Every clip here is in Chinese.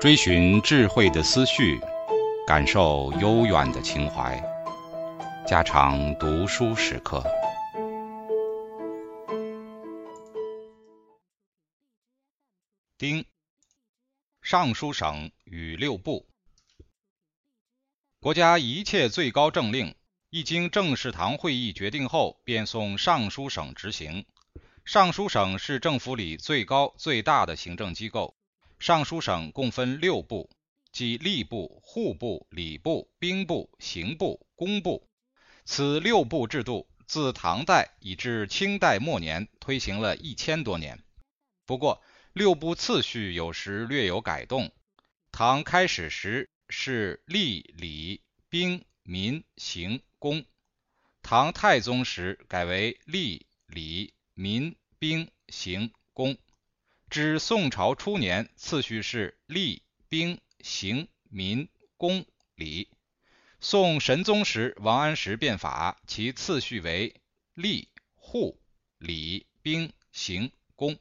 追寻智慧的思绪，感受悠远的情怀。家常读书时刻。丁，尚书省与六部，国家一切最高政令，一经政事堂会议决定后，便送尚书省执行。尚书省是政府里最高最大的行政机构。尚书省共分六部，即吏部、户部、礼部、兵部、刑部、工部。此六部制度自唐代以至清代末年推行了一千多年。不过，六部次序有时略有改动。唐开始时是吏、礼、兵、民、刑、工；唐太宗时改为吏、礼、民、兵、刑、工。至宋朝初年，次序是吏、兵、刑、民、工、礼。宋神宗时，王安石变法，其次序为吏、户、礼、兵、刑、工。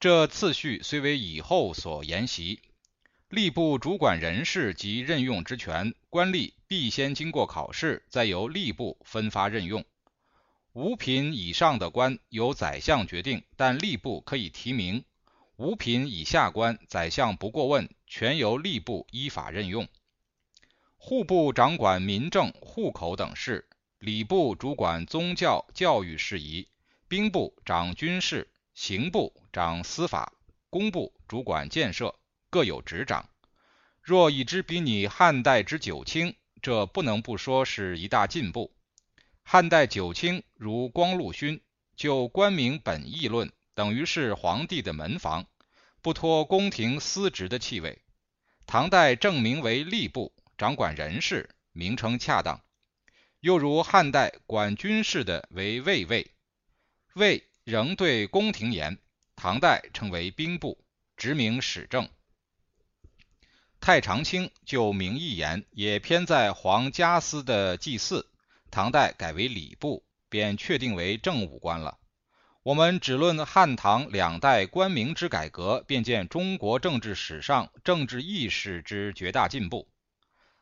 这次序虽为以后所沿袭。吏部主管人事及任用之权，官吏必先经过考试，再由吏部分发任用。五品以上的官由宰相决定，但吏部可以提名。五品以下官，宰相不过问，全由吏部依法任用。户部掌管民政、户口等事，礼部主管宗教、教育事宜，兵部掌军事，刑部掌司法，工部主管建设，各有职掌。若以之比拟汉代之九卿，这不能不说是一大进步。汉代九卿如光禄勋，就官名本意论。等于是皇帝的门房，不脱宫廷司职的气味。唐代正名为吏部，掌管人事，名称恰当。又如汉代管军事的为卫尉，卫仍对宫廷言。唐代称为兵部，职名史政。太常卿就名义言，也偏在皇家司的祭祀。唐代改为礼部，便确定为政务官了。我们只论汉唐两代官名之改革，便见中国政治史上政治意识之绝大进步。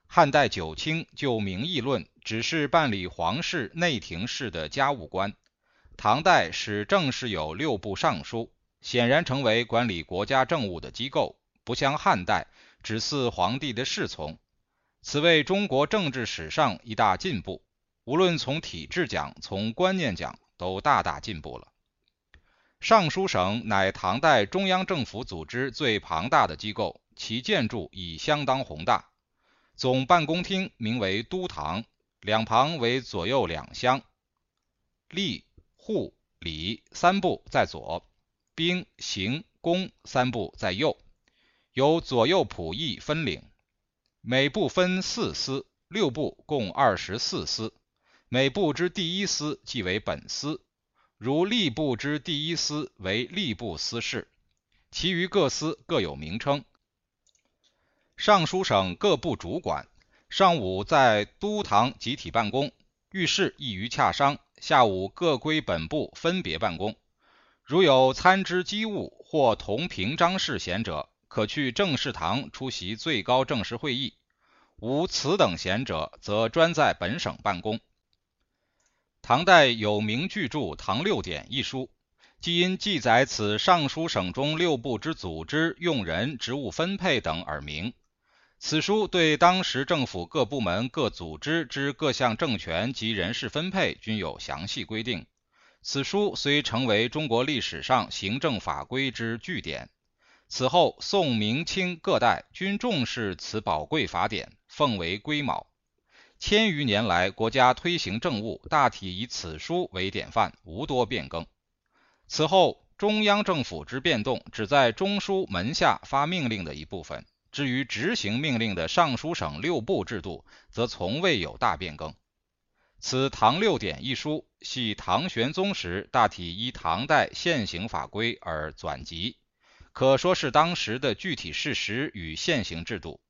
汉代九卿就名义论，只是办理皇室内廷事的家务官；唐代使正式有六部尚书，显然成为管理国家政务的机构，不像汉代只似皇帝的侍从。此为中国政治史上一大进步，无论从体制讲，从观念讲，都大大进步了。尚书省乃唐代中央政府组织最庞大的机构，其建筑已相当宏大。总办公厅名为都堂，两旁为左右两厢，吏、户、礼三部在左，兵、刑、工三部在右，由左右仆役分领。每部分四司，六部共二十四司，每部之第一司即为本司。如吏部之第一司为吏部司事，其余各司各有名称。尚书省各部主管，上午在都堂集体办公，遇事易于洽商；下午各归本部分别办公。如有参知机务或同平章事贤者，可去政事堂出席最高政事会议；无此等贤者，则专在本省办公。唐代有名巨著《唐六典》一书，即因记载此尚书省中六部之组织、用人、职务分配等而名。此书对当时政府各部门、各组织之各项政权及人事分配均有详细规定。此书虽成为中国历史上行政法规之据典，此后宋、明、清各代均重视此宝贵法典，奉为圭臬。千余年来，国家推行政务大体以此书为典范，无多变更。此后，中央政府之变动只在中书门下发命令的一部分，至于执行命令的尚书省六部制度，则从未有大变更。此《唐六典》一书，系唐玄宗时大体依唐代现行法规而纂辑，可说是当时的具体事实与现行制度。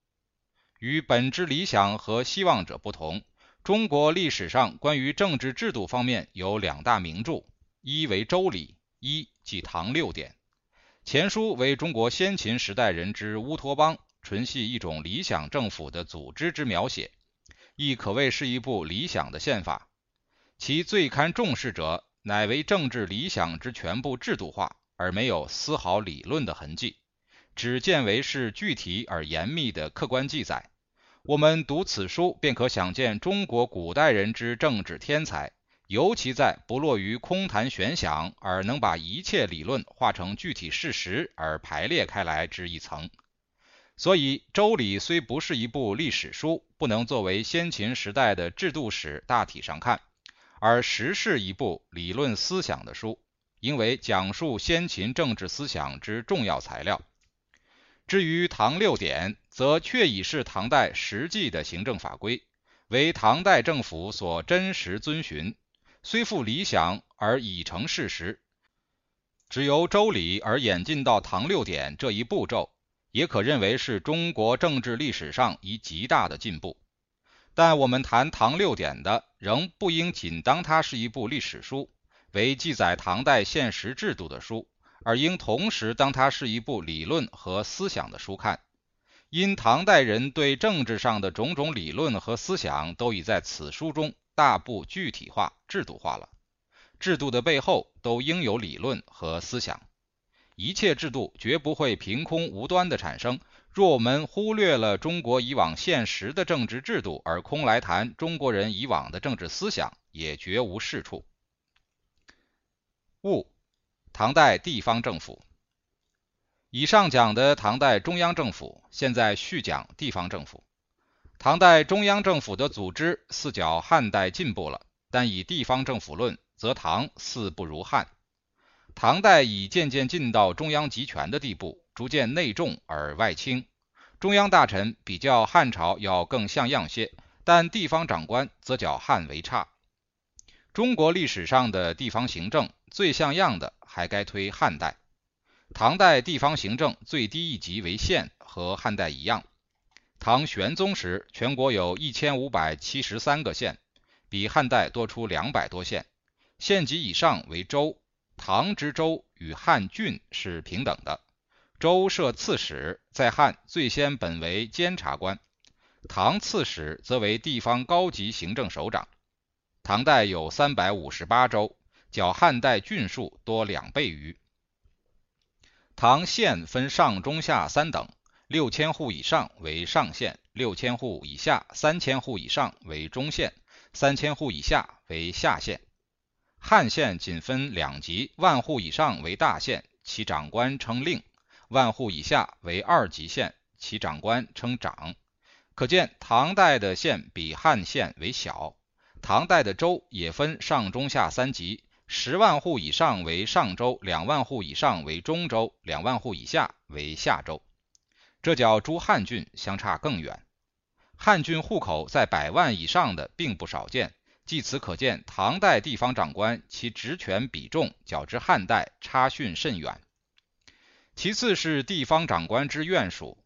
与本质理想和希望者不同，中国历史上关于政治制度方面有两大名著，一为《周礼》，一即《唐六典》。前书为中国先秦时代人之乌托邦，纯系一种理想政府的组织之描写，亦可谓是一部理想的宪法。其最堪重视者，乃为政治理想之全部制度化，而没有丝毫理论的痕迹，只见为是具体而严密的客观记载。我们读此书，便可想见中国古代人之政治天才。尤其在不落于空谈玄想，而能把一切理论化成具体事实而排列开来之一层。所以，《周礼》虽不是一部历史书，不能作为先秦时代的制度史大体上看，而实是一部理论思想的书，因为讲述先秦政治思想之重要材料。至于《唐六典》，则确已是唐代实际的行政法规，为唐代政府所真实遵循。虽复理想而已成事实，只由周礼而演进到唐六典这一步骤，也可认为是中国政治历史上一极大的进步。但我们谈唐六典的，仍不应仅当它是一部历史书，为记载唐代现实制度的书，而应同时当它是一部理论和思想的书看。因唐代人对政治上的种种理论和思想，都已在此书中。大部具体化、制度化了，制度的背后都应有理论和思想。一切制度绝不会凭空无端的产生。若我们忽略了中国以往现实的政治制度，而空来谈中国人以往的政治思想，也绝无是处。物，唐代地方政府。以上讲的唐代中央政府，现在续讲地方政府。唐代中央政府的组织似较汉代进步了，但以地方政府论，则唐似不如汉。唐代已渐渐进到中央集权的地步，逐渐内重而外轻，中央大臣比较汉朝要更像样些，但地方长官则较汉为差。中国历史上的地方行政最像样的，还该推汉代。唐代地方行政最低一级为县，和汉代一样。唐玄宗时，全国有一千五百七十三个县，比汉代多出两百多县。县级以上为州，唐之州与汉郡是平等的。州设刺史，在汉最先本为监察官，唐刺史则为地方高级行政首长。唐代有三百五十八州，较汉代郡数多两倍余。唐县分上中下三等。六千户以上为上县，六千户以下、三千户以上为中县，三千户以下为下县。汉县仅分两级，万户以上为大县，其长官称令；万户以下为二级县，其长官称长。可见唐代的县比汉县为小。唐代的州也分上中下三级，十万户以上为上州，两万户以上为中州，两万户以下为下州。这较诸汉郡相差更远。汉郡户口在百万以上的并不少见，据此可见，唐代地方长官其职权比重较之汉代差逊甚远。其次是地方长官之院属，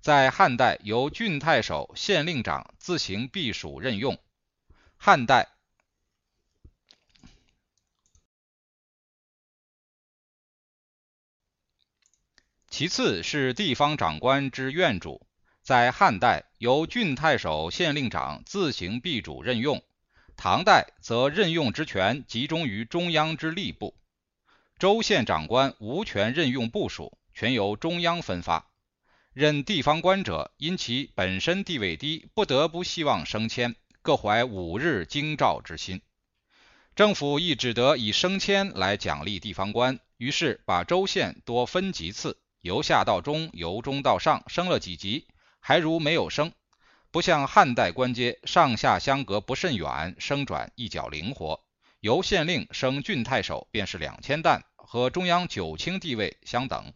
在汉代由郡太守、县令长自行避暑任用，汉代。其次是地方长官之院主，在汉代由郡太守、县令长自行避主任用，唐代则任用之权集中于中央之吏部，州县长官无权任用部属，全由中央分发。任地方官者因其本身地位低，不得不希望升迁，各怀五日京兆之心，政府亦只得以升迁来奖励地方官，于是把州县多分级次。由下到中，由中到上，升了几级，还如没有升。不像汉代官阶上下相隔不甚远，升转一较灵活。由县令升郡太守，便是两千担，和中央九卿地位相等。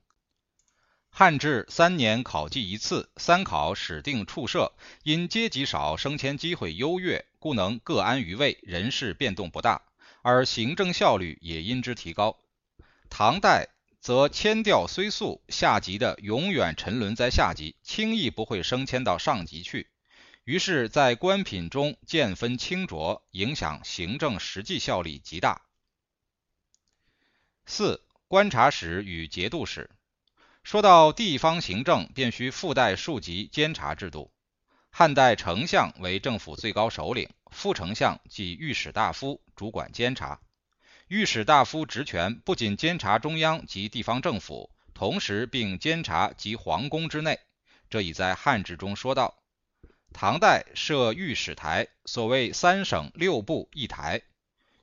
汉制三年考绩一次，三考始定处设，因阶级少，升迁机会优越，故能各安于位，人事变动不大，而行政效率也因之提高。唐代。则迁调虽速，下级的永远沉沦在下级，轻易不会升迁到上级去。于是，在官品中见分清浊，影响行政实际效力极大。四、观察使与节度使，说到地方行政，便需附带数级监察制度。汉代丞相为政府最高首领，副丞相即御史大夫主管监察。御史大夫职权不仅监察中央及地方政府，同时并监察及皇宫之内。这已在汉制中说到。唐代设御史台，所谓三省六部一台，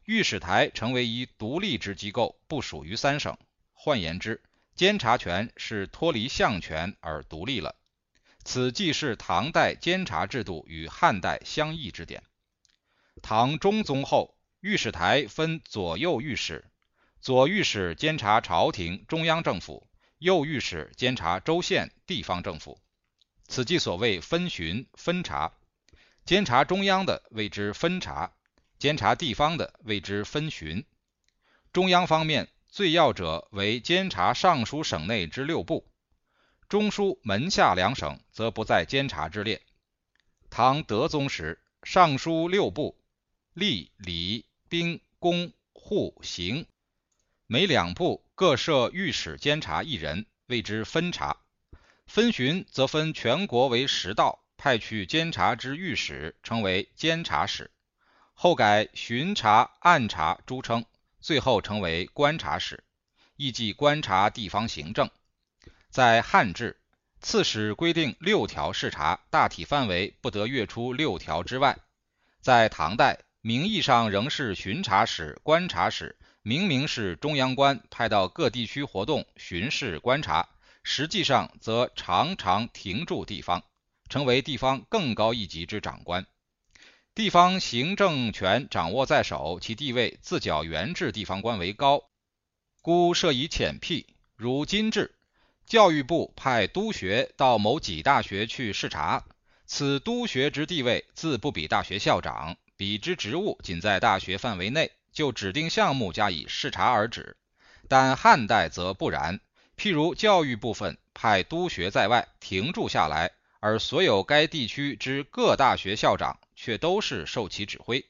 御史台成为一独立之机构，不属于三省。换言之，监察权是脱离相权而独立了，此既是唐代监察制度与汉代相异之点。唐中宗后，御史台分左右御史，左御史监察朝廷中央政府，右御史监察州县地方政府，此即所谓分巡分察。监察中央的谓之分察，监察地方的谓之分巡。中央方面。最要者为监察尚书省内之六部，中书门下两省则不在监察之列。唐德宗时，尚书六部，吏、礼、兵、工、户、刑，每两部各设御史监察一人，谓之分察。分巡则分全国为十道，派去监察之御史称为监察使，后改巡查、按察诸称。最后成为观察使，亦即观察地方行政。在汉制，刺史规定六条视察，大体范围不得越出六条之外。在唐代，名义上仍是巡查使、观察使，明明是中央官派到各地区活动巡视观察，实际上则常常停驻地方，成为地方更高一级之长官。地方行政权掌握在手，其地位自较原制地方官为高，故设以浅辟。如今制，教育部派督学到某几大学去视察，此督学之地位自不比大学校长，比之职务仅在大学范围内，就指定项目加以视察而止。但汉代则不然，譬如教育部分派督学在外停驻下来，而所有该地区之各大学校长。却都是受其指挥，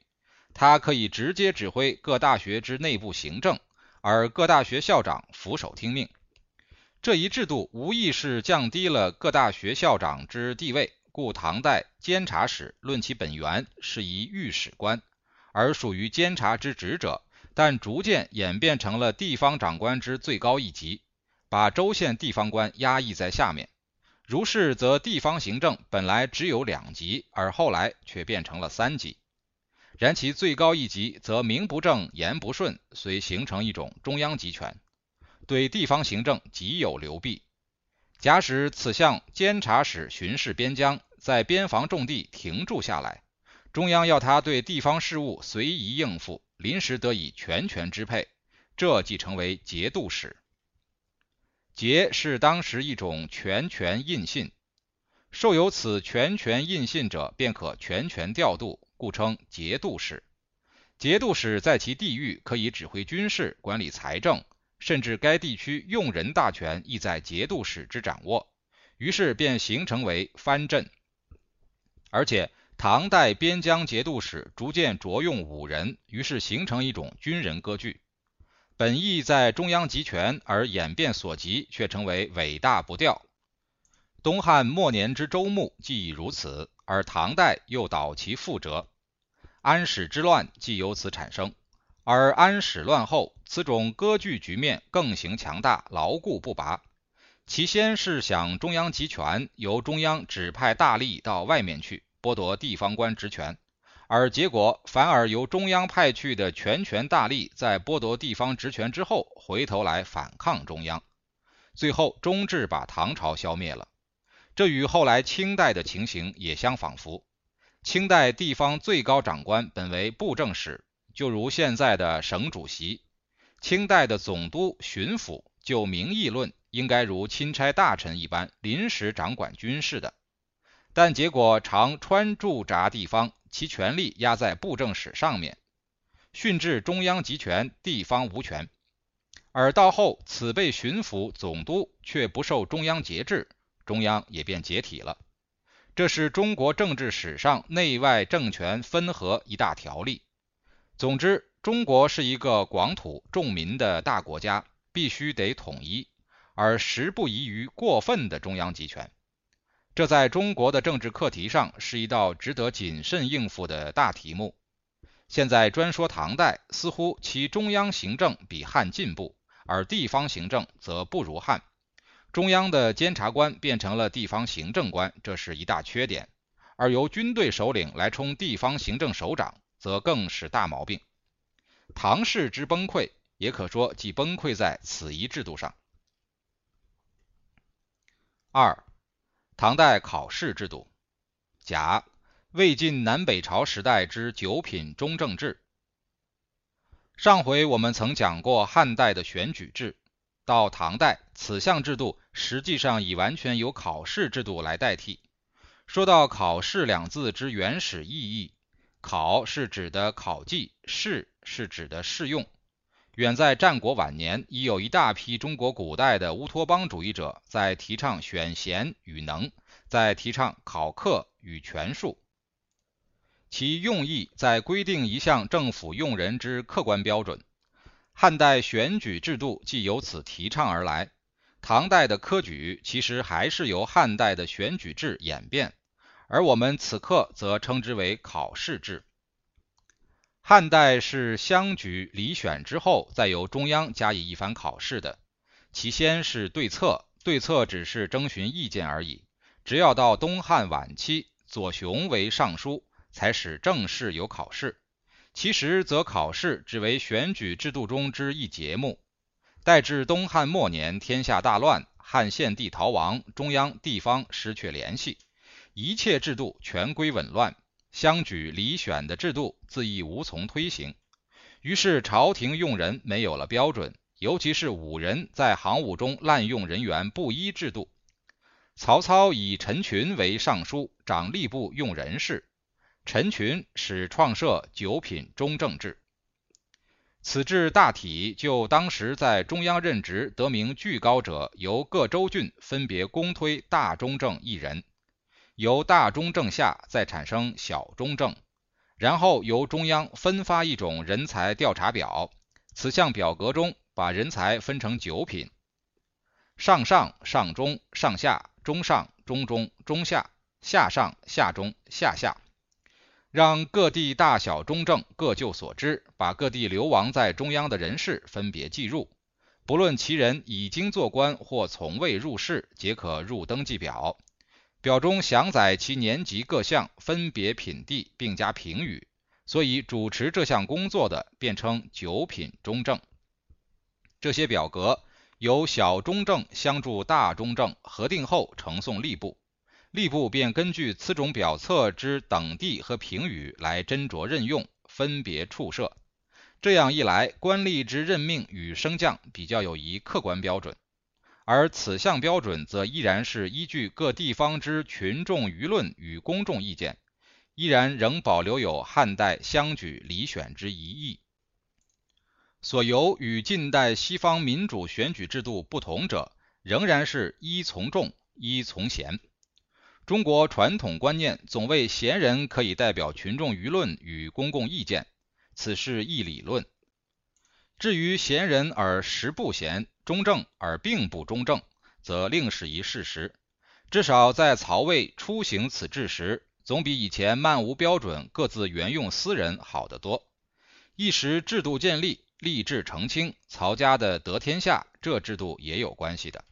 他可以直接指挥各大学之内部行政，而各大学校长俯首听命。这一制度无疑是降低了各大学校长之地位，故唐代监察使论其本源是一御史官，而属于监察之职者，但逐渐演变成了地方长官之最高一级，把州县地方官压抑在下面。如是，则地方行政本来只有两级，而后来却变成了三级。然其最高一级则名不正言不顺，遂形成一种中央集权，对地方行政极有流弊。假使此项监察使巡视边疆，在边防重地停驻下来，中央要他对地方事务随意应付，临时得以全权支配，这即成为节度使。节是当时一种全权印信，受有此全权印信者，便可全权调度，故称节度使。节度使在其地域可以指挥军事、管理财政，甚至该地区用人大权亦在节度使之掌握，于是便形成为藩镇。而且唐代边疆节度使逐渐着用武人，于是形成一种军人割据。本意在中央集权，而演变所及却成为伟大不掉。东汉末年之周穆既已如此，而唐代又蹈其覆辙，安史之乱即由此产生。而安史乱后，此种割据局面更形强大，牢固不拔。其先是想中央集权，由中央指派大吏到外面去，剥夺地方官职权。而结果反而由中央派去的全权大吏，在剥夺地方职权之后，回头来反抗中央，最后终至把唐朝消灭了。这与后来清代的情形也相仿佛。清代地方最高长官本为布政使，就如现在的省主席；清代的总督、巡抚，就名义论，应该如钦差大臣一般，临时掌管军事的。但结果常穿驻扎地方。其权力压在布政使上面，训至中央集权，地方无权。而到后，此被巡抚、总督却不受中央节制，中央也便解体了。这是中国政治史上内外政权分合一大条例。总之，中国是一个广土重民的大国家，必须得统一。而实不宜于过分的中央集权。这在中国的政治课题上是一道值得谨慎应付的大题目。现在专说唐代，似乎其中央行政比汉进步，而地方行政则不如汉。中央的监察官变成了地方行政官，这是一大缺点；而由军队首领来充地方行政首长，则更是大毛病。唐氏之崩溃，也可说即崩溃在此一制度上。二、唐代考试制度。甲、魏晋南北朝时代之九品中正制。上回我们曾讲过汉代的选举制。到唐代，此项制度实际上已完全由考试制度来代替。说到“考试”两字之原始意义，“考”是指的考绩，“试”是指的试用。远在战国晚年，已有一大批中国古代的乌托邦主义者在提倡选贤与能，在提倡考克与权术。其用意在规定一项政府用人之客观标准。汉代选举制度即由此提倡而来，唐代的科举其实还是由汉代的选举制演变，而我们此刻则称之为考试制。汉代是乡举里选之后，再由中央加以一番考试的。其先是对策，对策只是征询意见而已。直要到东汉晚期，左雄为尚书，才使正式有考试。其实则考试只为选举制度中之一节目。待至东汉末年，天下大乱，汉献帝逃亡，中央地方失去联系，一切制度全归紊乱，乡举里选的制度自亦无从推行。于是朝廷用人没有了标准，尤其是武人在行伍中滥用人员不依制度。曹操以陈群为尚书，掌吏部用人事。陈群始创设九品中正制，此制大体就当时在中央任职得名巨高者，由各州郡分别公推大中正一人，由大中正下再产生小中正，然后由中央分发一种人才调查表，此项表格中把人才分成九品：上上、上中、上下、中上、中中、中下、下上、下中、下下。让各地大小中正各就所知，把各地流亡在中央的人士分别记入，不论其人已经做官或从未入仕，皆可入登记表。表中详载其年级各项，分别品第，并加评语。所以主持这项工作的，便称九品中正。这些表格由小中正相助大中正核定后，呈送吏部。吏部便根据此种表册之等第和评语来斟酌任用，分别处设。这样一来，官吏之任命与升降比较有一客观标准。而此项标准则依然是依据各地方之群众舆论与公众意见，依然仍保留有汉代乡举里选之一义。所由与近代西方民主选举制度不同者，仍然是依从众，依从贤。中国传统观念总谓贤人可以代表群众舆论与公共意见，此是一理论。至于贤人而实不贤，中正而并不中正，则另是一事实。至少在曹魏初行此制时，总比以前漫无标准、各自原用私人好得多。一时制度建立、立志澄清，曹家的得天下，这制度也有关系的。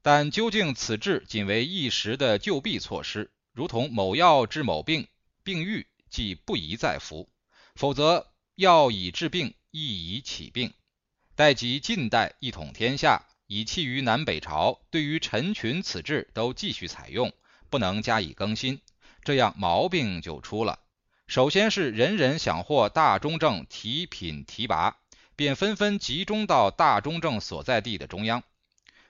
但究竟此制仅为一时的救避措施，如同某药治某病，病愈即不宜再服；否则药以治病，亦以起病。待及近代一统天下，以弃于南北朝，对于陈群此制都继续采用，不能加以更新，这样毛病就出了。首先是人人想获大中正提品提拔，便纷纷集中到大中正所在地的中央。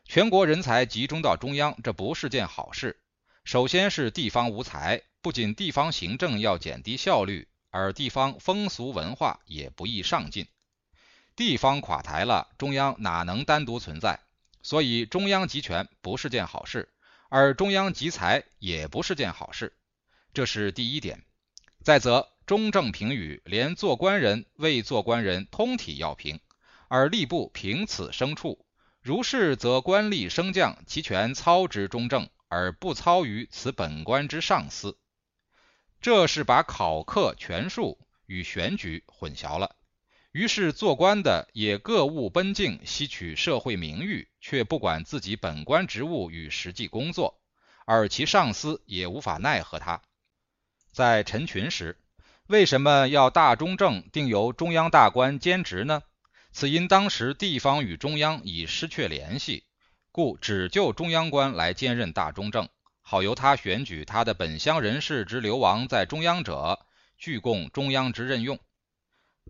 全国人才集中到中央，这不是件好事。首先是地方无才，不仅地方行政要减低效率，而地方风俗文化也不易上进。地方垮台了，中央哪能单独存在？所以中央集权不是件好事，而中央集财也不是件好事。这是第一点。再则，中正评语连做官人、未做官人通体要评，而吏部凭此生处。如是，则官吏升降其权操之中正，而不操于此本官之上司。这是把考课权术与选举混淆了。于是做官的也各务奔竞，吸取社会名誉，却不管自己本官职务与实际工作，而其上司也无法奈何他。在陈群时，为什么要大中正定由中央大官兼职呢？此因当时地方与中央已失去联系，故只就中央官来兼任大中正，好由他选举他的本乡人士之流亡在中央者，具供中央之任用。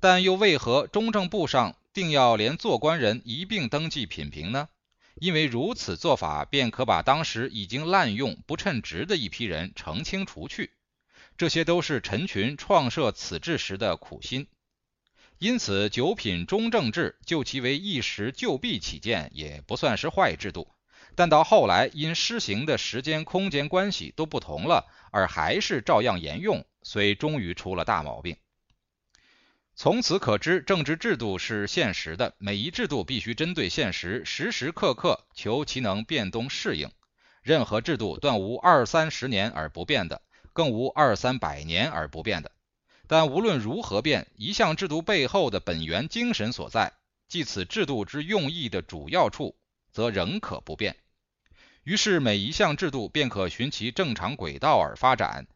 但又为何中正部上定要连做官人一并登记品评呢？因为如此做法，便可把当时已经滥用不称职的一批人澄清除去。这些都是陈群创设此制时的苦心。因此，九品中正制就其为一时救弊起见，也不算是坏制度。但到后来，因施行的时间、空间关系都不同了，而还是照样沿用，所以终于出了大毛病。从此可知，政治制度是现实的，每一制度必须针对现实，时时刻刻求其能变动适应。任何制度断无二三十年而不变的，更无二三百年而不变的。但无论如何变，一项制度背后的本源精神所在，即此制度之用意的主要处，则仍可不变。于是每一项制度便可循其正常轨道而发展，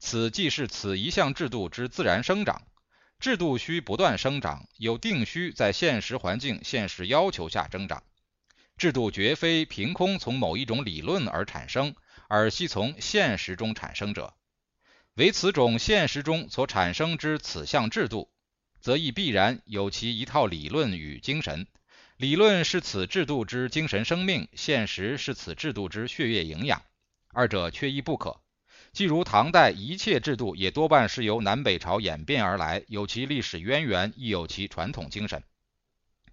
此即是此一项制度之自然生长。制度需不断生长，有定需在现实环境、现实要求下增长。制度绝非凭空从某一种理论而产生，而系从现实中产生者。为此种现实中所产生之此项制度，则亦必然有其一套理论与精神。理论是此制度之精神生命，现实是此制度之血液营养，二者缺一不可。即如唐代一切制度也多半是由南北朝演变而来，有其历史渊源，亦有其传统精神。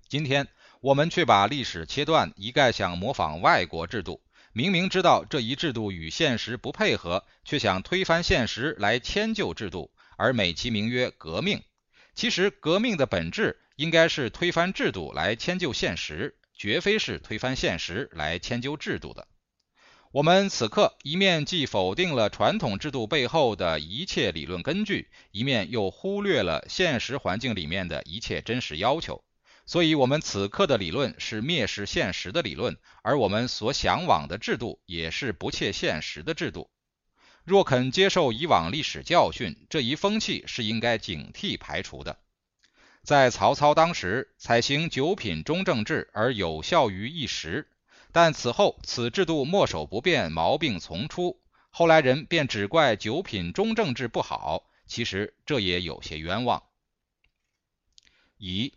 今天我们却把历史切断，一概想模仿外国制度，明明知道这一制度与现实不配合，却想推翻现实来迁就制度，而美其名曰革命。其实革命的本质应该是推翻制度来迁就现实，绝非是推翻现实来迁就制度的。我们此刻一面既否定了传统制度背后的一切理论根据，一面又忽略了现实环境里面的一切真实要求。所以，我们此刻的理论是蔑视现实的理论，而我们所向往的制度也是不切现实的制度。若肯接受以往历史教训，这一风气是应该警惕排除的。在曹操当时采行九品中正制，而有效于一时。但此后，此制度墨守不变，毛病丛出。后来人便只怪九品中正制不好，其实这也有些冤枉。一，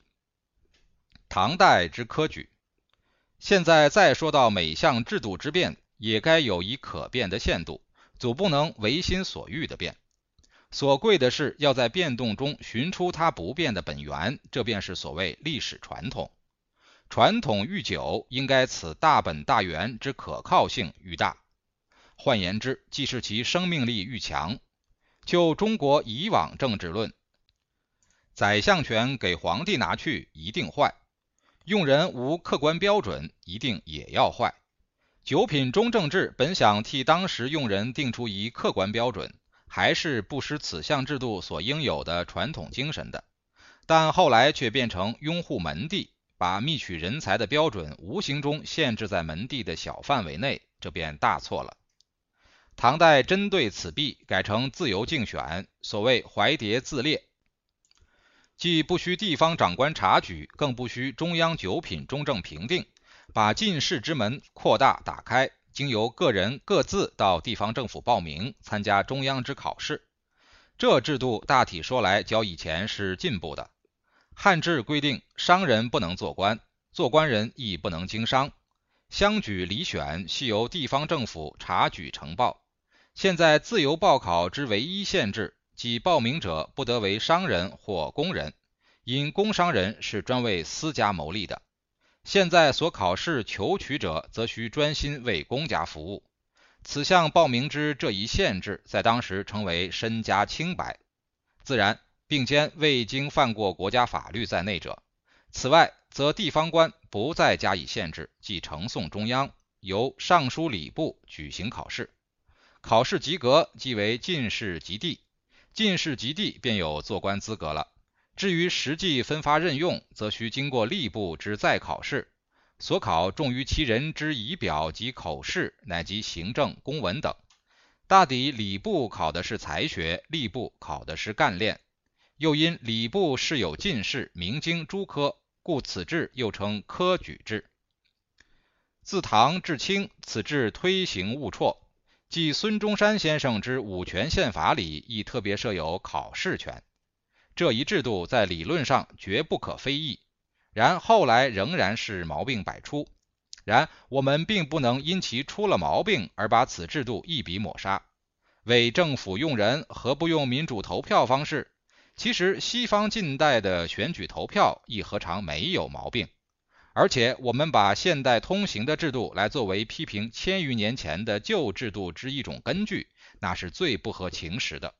唐代之科举。现在再说到每项制度之变，也该有一可变的限度，总不能唯心所欲的变。所贵的是要在变动中寻出它不变的本源，这便是所谓历史传统。传统愈久，应该此大本大源之可靠性愈大。换言之，即是其生命力愈强。就中国以往政治论，宰相权给皇帝拿去，一定坏；用人无客观标准，一定也要坏。九品中正制本想替当时用人定出一客观标准，还是不失此项制度所应有的传统精神的，但后来却变成拥护门第。把觅取人才的标准无形中限制在门第的小范围内，这便大错了。唐代针对此弊，改成自由竞选，所谓怀蝶自列，既不需地方长官察举，更不需中央九品中正评定，把进士之门扩大打开，经由个人各自到地方政府报名参加中央之考试。这制度大体说来，较以前是进步的。汉制规定，商人不能做官，做官人亦不能经商。乡举里选系由地方政府察举呈报。现在自由报考之唯一限制，即报名者不得为商人或工人，因工商人是专为私家谋利的。现在所考试求取者，则需专心为公家服务。此项报名之这一限制，在当时称为身家清白，自然。并兼未经犯过国家法律在内者，此外，则地方官不再加以限制，即呈送中央，由尚书礼部举行考试。考试及格即为进士及第，进士及第便有做官资格了。至于实际分发任用，则需经过吏部之再考试，所考重于其人之仪表及口试，乃及行政公文等。大抵礼部考的是才学，吏部考的是干练。又因礼部设有进士，明经诸科，故此制又称科举制。自唐至清，此制推行勿辍。即孙中山先生之五权宪法里，亦特别设有考试权。这一制度在理论上绝不可非议，然后来仍然是毛病百出。然我们并不能因其出了毛病而把此制度一笔抹杀。为政府用人，何不用民主投票方式？其实西方近代的选举投票亦何尝没有毛病？而且我们把现代通行的制度来作为批评千余年前的旧制度之一种根据，那是最不合情实的。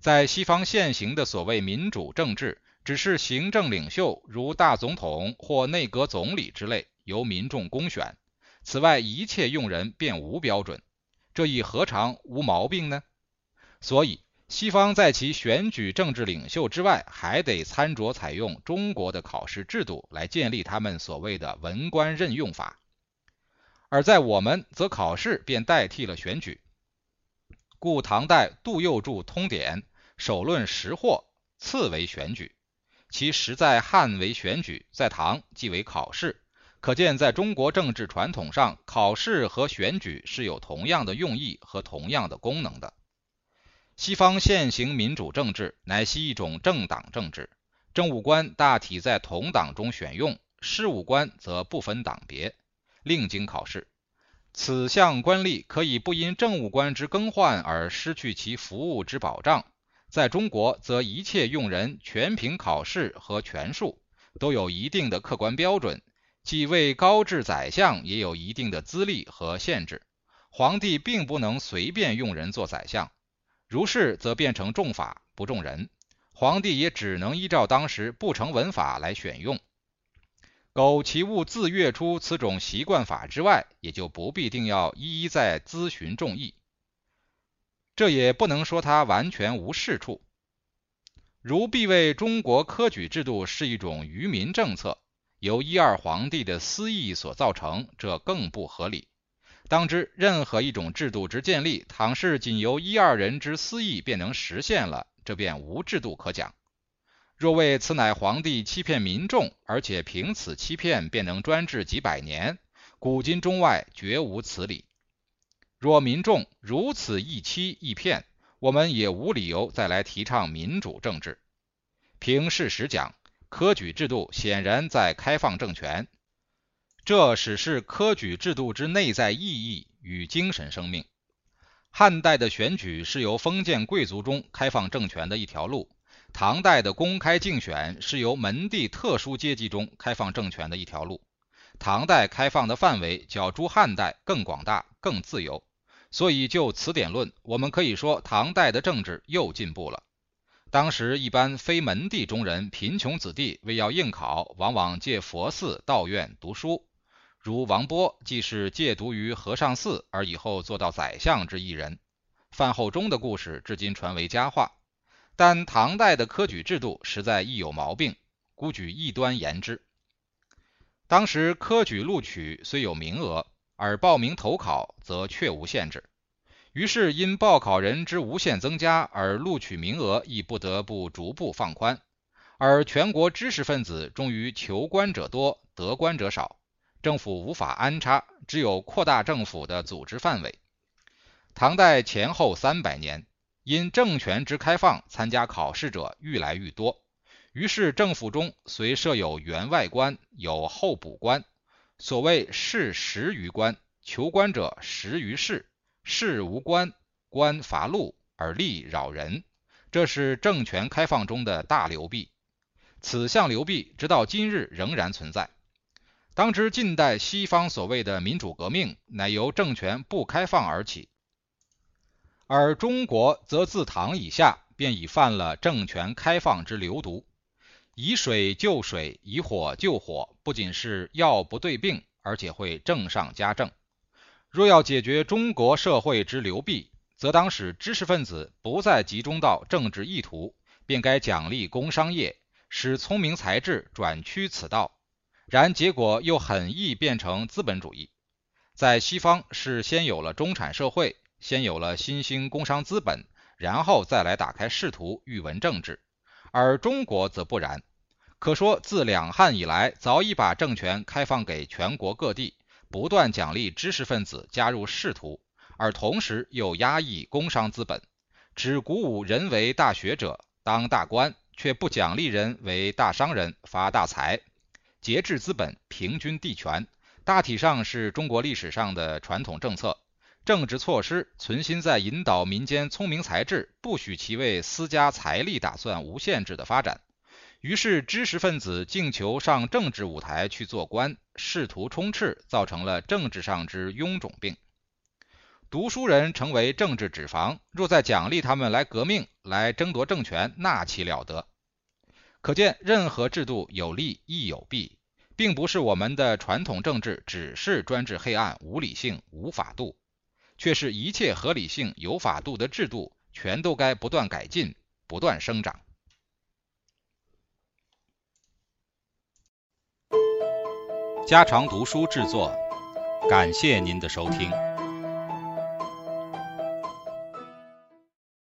在西方现行的所谓民主政治，只是行政领袖如大总统或内阁总理之类由民众公选，此外一切用人便无标准，这亦何尝无毛病呢？所以西方在其选举政治领袖之外，还得参酌采用中国的考试制度来建立他们所谓的文官任用法，而在我们则考试便代替了选举。故唐代杜佑著《通典》，首论识货，次为选举。其实在汉为选举，在唐即为考试。可见，在中国政治传统上，考试和选举是有同样的用意和同样的功能的。西方现行民主政治乃系一种政党政治，政务官大体在同党中选用，事务官则不分党别，另经考试。此项官吏可以不因政务官之更换而失去其服务之保障。在中国，则一切用人全凭考试和权术，都有一定的客观标准，即位高至宰相也有一定的资历和限制。皇帝并不能随便用人做宰相，如是则变成重法不重人，皇帝也只能依照当时不成文法来选用。苟其物自阅出此种习惯法之外，也就不必定要一一再咨询众议。这也不能说他完全无是处。如必谓中国科举制度是一种愚民政策，由一二皇帝的私意所造成，这更不合理。当知任何一种制度之建立，倘是仅由一二人之私意便能实现了，这便无制度可讲。若谓此乃皇帝欺骗民众，而且凭此欺骗便能专制几百年，古今中外绝无此理。若民众如此一欺一骗，我们也无理由再来提倡民主政治。凭事实讲，科举制度显然在开放政权，这使是科举制度之内在意义与精神生命。汉代的选举是由封建贵族中开放政权的一条路。唐代的公开竞选是由门第特殊阶级中开放政权的一条路。唐代开放的范围较诸汉代更广大、更自由，所以就此点论，我们可以说唐代的政治又进步了。当时一般非门第中人、贫穷子弟为要应考，往往借佛寺、道院读书。如王波，既是借读于和尚寺，而以后做到宰相之一人。范厚忠的故事至今传为佳话。但唐代的科举制度实在亦有毛病，孤举一端言之。当时科举录取虽有名额，而报名投考则确无限制。于是因报考人之无限增加，而录取名额亦不得不逐步放宽。而全国知识分子终于求官者多，得官者少，政府无法安插，只有扩大政府的组织范围。唐代前后三百年。因政权之开放，参加考试者愈来愈多，于是政府中虽设有员外官，有候补官，所谓士十余官，求官者十余士，士无官，官乏禄而利扰人，这是政权开放中的大流弊。此项流弊直到今日仍然存在。当知近代西方所谓的民主革命，乃由政权不开放而起。而中国则自唐以下便已犯了政权开放之流毒，以水救水，以火救火，不仅是药不对病，而且会正上加正。若要解决中国社会之流弊，则当使知识分子不再集中到政治意图，便该奖励工商业，使聪明才智转趋此道。然结果又很易变成资本主义。在西方是先有了中产社会，先有了新兴工商资本，然后再来打开仕途、欲文政治，而中国则不然。可说自两汉以来，早已把政权开放给全国各地，不断奖励知识分子加入仕途。而同时又压抑工商资本，只鼓舞人为大学者当大官，却不奖励人为大商人发大财，节制资本，平均地权，大体上是中国历史上的传统政策。政治措施存心在引导民间聪明才智，不许其为私家财力打算无限制的发展。于是知识分子竞求上政治舞台去做官，仕途充斥，造成了政治上之臃肿病。读书人成为政治脂肪，若再奖励他们来革命、来争夺政权，那岂了得？可见，任何制度有利亦有弊，并不是我们的传统政治只是专制、黑暗、无理性、无法度，却是一切合理性、有法度的制度，全都该不断改进、不断生长。家常读书制作，感谢您的收听。